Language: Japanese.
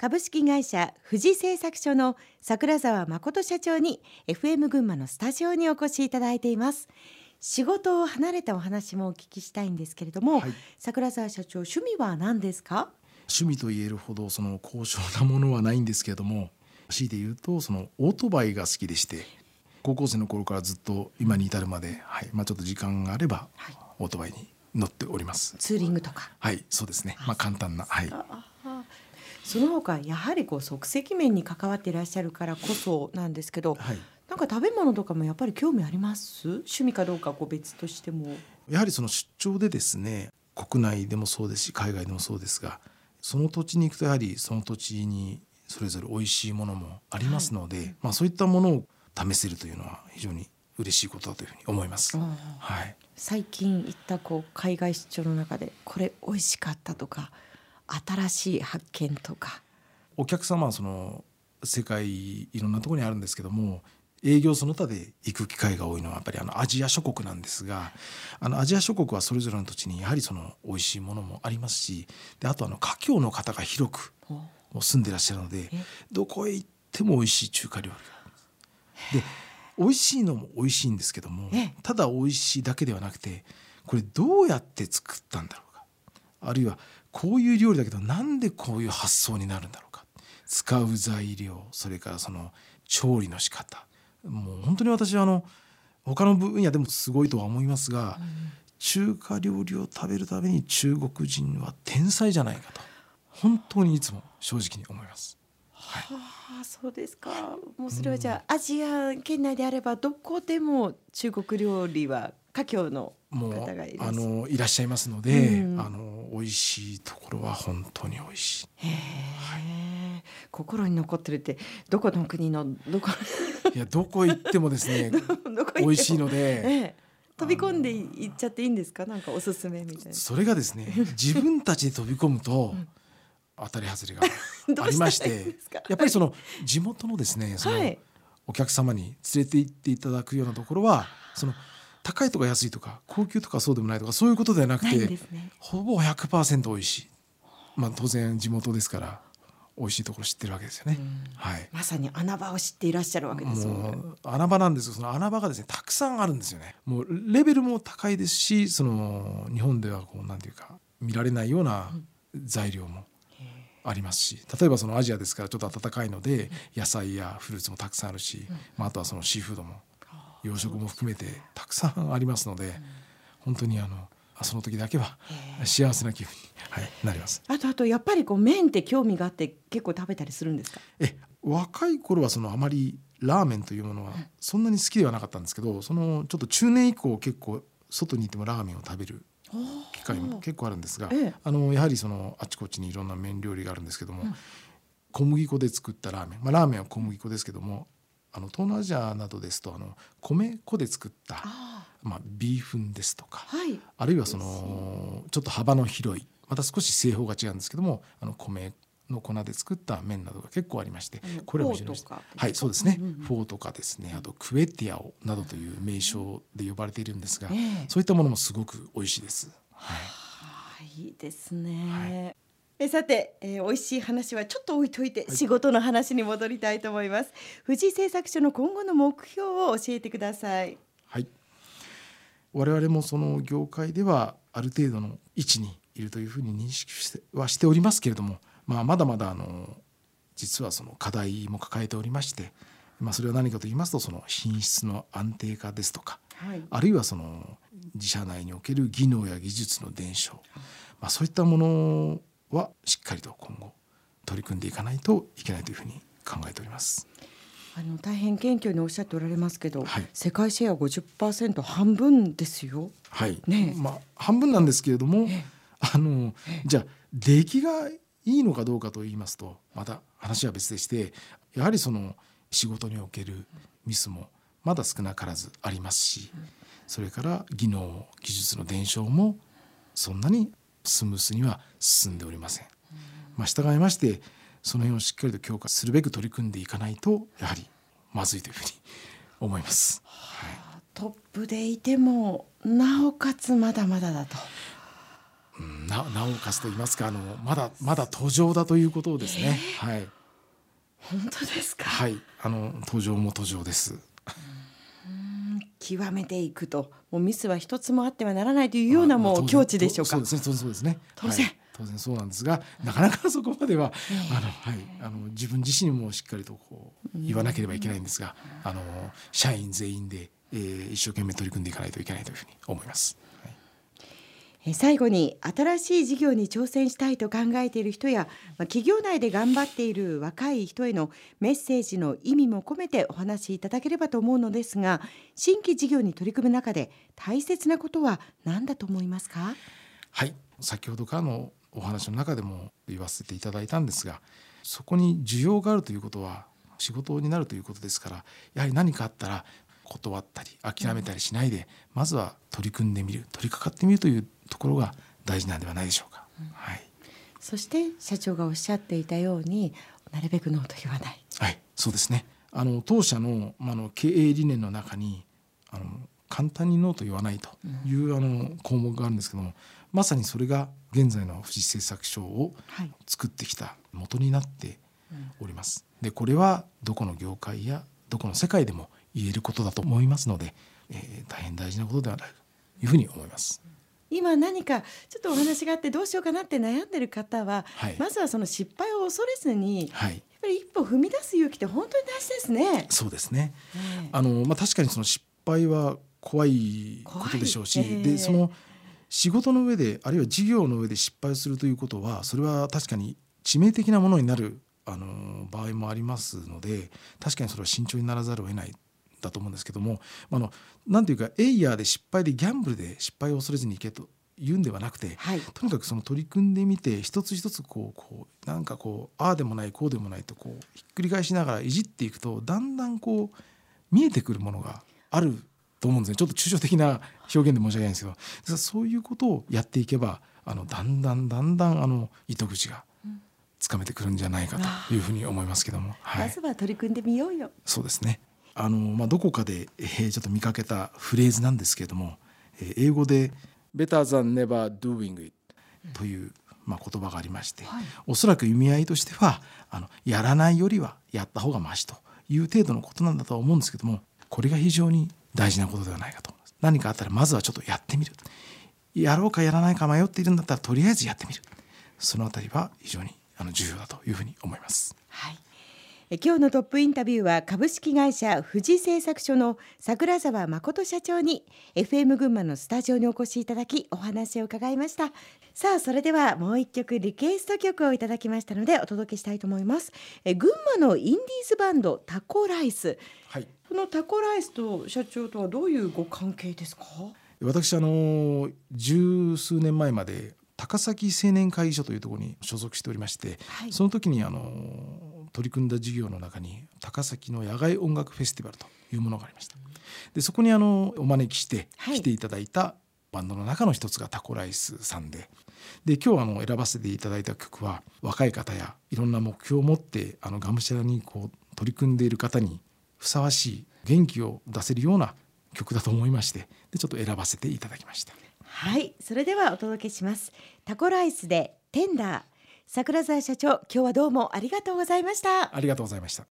株式会社富士製作所の桜沢誠社長に FM 群馬のスタジオにお越しいただいています。仕事を離れたお話もお聞きしたいんですけれども、はい、桜沢社長趣味は何ですか？趣味と言えるほどその高尚なものはないんですけれども強いて言うとそのオートバイが好きでして高校生の頃からずっと今に至るまで、はい。まあ、ちょっと時間があれば、はい、オートバイに乗っております。ツーリングとか。はい。そうですね。まあ簡単なはいその他やはりこう即席面に関わっていらっしゃるからこそなんですけど、はい、なんか食べ物とかもやっぱり興味あります？趣味かどうかこう別としても。やはりその出張でですね国内でもそうですし海外でもそうですがその土地に行くとやはりその土地にそれぞれ美味しいものもありますので、はい、まあ、そういったものを試せるというのは非常に嬉しいことだというふうに思います。はい、最近行ったこう海外出張の中でこれ美味しかったとか新しい発見とか。お客様はその世界いろんなところにあるんですけども営業その他で行く機会が多いのはやっぱりあのアジア諸国なんですがあのアジア諸国はそれぞれの土地にやはりその美味しいものもありますしであとあの華僑の方が広く住んでらっしゃるのでどこへ行っても美味しい中華料理が。で美味しいのも美味しいんですけどもただ美味しいだけではなくてこれどうやって作ったんだろう。かあるいはこういう料理だけどなんでこういう発想になるんだろうか。使う材料それからその調理の仕方。もう本当に私はあの他の分野でもすごいとは思いますが、うん、中華料理を食べるために中国人は天才じゃないかと。本当にいつも正直に思います。はい、はあ、そうですか。もうそれはじゃあ、うん、アジア圏内であればどこでも中国料理は華僑の方がいあのいらっしゃいますので、うん、あの美味しいところは本当に美味しい。はい、心に残ってるってどこの国のどこ？いやどこ行ってもですね 美味しいので。ええ。飛び込んでいっちゃっていいんですか？なんかおすすめみたいな。それがですね 自分たちで飛び込むと、当たり外れがありましてやっぱりその地元のですねそのお客様に連れて行っていただくようなところはその高いとか安いとか高級とかそうでもないとかそういうことではなくて、ね、ほぼ100%美味しい、まあ、当然地元ですから美味しいところ知ってるわけですよね、はい、まさに穴場を知っていらっしゃるわけですもう穴場なんですその穴場がですねたくさんあるんですよね。もうレベルも高いですしその日本ではこうなんていうか見られないような材料もありますし例えばそのアジアですからちょっと暖かいので野菜やフルーツもたくさんあるし、まあ、あとはそのシーフードも養殖も含めてたくさんありますので、本当にあのその時だけは幸せな気分に、はい、なります。あとあとやっぱりこう麺って興味があって結構食べたりするんですか？え若い頃はそのあまりラーメンというものはそんなに好きではなかったんですけど、そのちょっと中年以降結構外にいてもラーメンを食べる機会も結構あるんですが、あのやはりそのあちこちにいろんな麺料理があるんですけども、小麦粉で作ったラーメン、まあ、ラーメンは小麦粉ですけどもあの東南アジアなどですとあの米粉で作ったまあ、ビーフンですとか、はい、あるいはそのちょっと幅の広いまた少し製法が違うんですけどもあの米の粉で作った麺などが結構ありましてこれは非常にはいそうですね、フォーとかですね。あとクエティアオなどという名称で呼ばれているんですが、そういったものもすごく美味しいです。はい、いいですね、はいえさて、えー、美味しい話はちょっと置いといて、仕事の話に戻りたいと思います。富士製作所の今後の目標を教えてください。はい。我々もその業界ではある程度の位置にいるというふうに認識してはしておりますけれども、まあ、まだまだあの実はその課題も抱えておりまして、まあ、それは何かと言いますとその品質の安定化ですとか、はい、あるいはその自社内における技能や技術の伝承、まあ、そういったものはしっかりと今後取り組んでいかないといけないというふうに考えております。あの大変謙虚におっしゃっておられますけど、はい、世界シェア50%半分ですよ。はい。ね、まあ半分なんですけれども、あのじゃあ出来がいいのかどうかと言いますとまた話は別でしてやはりその仕事におけるミスもまだ少なからずありますし、それから技能技術の伝承もそんなにスムースには進んでおりません。まあ、従いましてその辺をしっかりと強化するべく取り組んでいかないとやはりまずいというふうに思います。はい、トップでいてもなおかつまだまだだと。うんななおかつと言いますかあのまだまだ途上だということですね。えー、はい。本当ですか？はいあの途上も途上です。極めていくと。もうミスは一つもあってはならないというようなもう境地でしょうか。そうですねそうですね。当然、はい、当然そうなんですがなかなかそこまでは、あのはい。あの自分自身もしっかりとこう言わなければいけないんですが、あの社員全員で、えー、一生懸命取り組んでいかないといけないというふうに思います。最後に新しい事業に挑戦したいと考えている人や企業内で頑張っている若い人へのメッセージの意味も込めてお話しいただければと思うのですが新規事業に取り組む中で大切なことは何だと思いますか？はい。先ほどからのお話の中でも言わせていただいたんですがそこに需要があるということは仕事になるということですからやはり何かあったら断ったり諦めたりしないで、まずは取り組んでみる取り掛かってみるというところが大事なんではないでしょうか。うん、はい。そして社長がおっしゃっていたようになるべくノーと言わない。はい、そうですね。あの当社のまあの経営理念の中にあの簡単にノーと言わないという、うん、あの項目があるんですけども、まさにそれが現在の富士製作所を作ってきた元になっております。でこれはどこの業界やどこの世界でも言えることだと思いますので、えー、大変大事なことではないというふうに思います。今何かちょっとお話があってどうしようかなって悩んでる方は、はい、まずはその失敗を恐れずに、はい、やっぱり一歩踏み出す勇気って本当に大事ですね。そうですね。あのまあ確かにその失敗は怖いことでしょうし、えー、でその仕事の上であるいは事業の上で失敗するということはそれは確かに致命的なものになるあの場合もありますので確かにそれは慎重にならざるを得ないだと思うんですけどもあのなんていうかエイヤーで失敗でギャンブルで失敗を恐れずにいけと言うんではなくて、はい、とにかくその取り組んでみて一つ一つこうこうなんかこうああでもないこうでもないとこうひっくり返しながらいじっていくとだんだんこう見えてくるものがあると思うんですね。ちょっと抽象的な表現で申し訳ないんですけど。そういうことをやっていけばあのだんだんだんだんあの糸口がつかめてくるんじゃないかというふうに思いますけども、はい、まずは取り組んでみようよ。そうですねあの、まあ、どこかで、えー、ちょっと見かけたフレーズなんですけれども、えー、英語で「better than never doing it」という、まあ、言葉がありまして、はい、おそらく意味合いとしてはあのやらないよりはやった方がましという程度のことなんだとは思うんですけどもこれが非常に大事なことではないかと思います。何かあったらまずはちょっとやってみるやろうかやらないか迷っているんだったらとりあえずやってみるそのあたりは非常にあの重要だというふうに思います。はい今日のトップインタビューは株式会社富士製作所の桜沢誠社長に FM 群馬のスタジオにお越しいただきお話を伺いました。さあそれではもう一曲リクエスト曲をいただきましたのでお届けしたいと思います。え群馬のインディーズバンドタコライス、はい、このタコライスと社長とはどういうご関係ですか？私あの十数年前まで高崎青年会議所というところに所属しておりまして、はい、その時にあの取り組んだ事業の中に高崎の野外音楽フェスティバルというものがありました。でそこにあのお招きして来ていただいたバンドの中の一つがタコライスさんでで今日あの選ばせていただいた曲は若い方やいろんな目標を持ってあのがむしゃらにこう取り組んでいる方にふさわしい元気を出せるような曲だと思いましてでちょっと選ばせていただきました。はい。それではお届けします。タコライスでテンダー桜沢社長今日はどうもありがとうございました。ありがとうございました。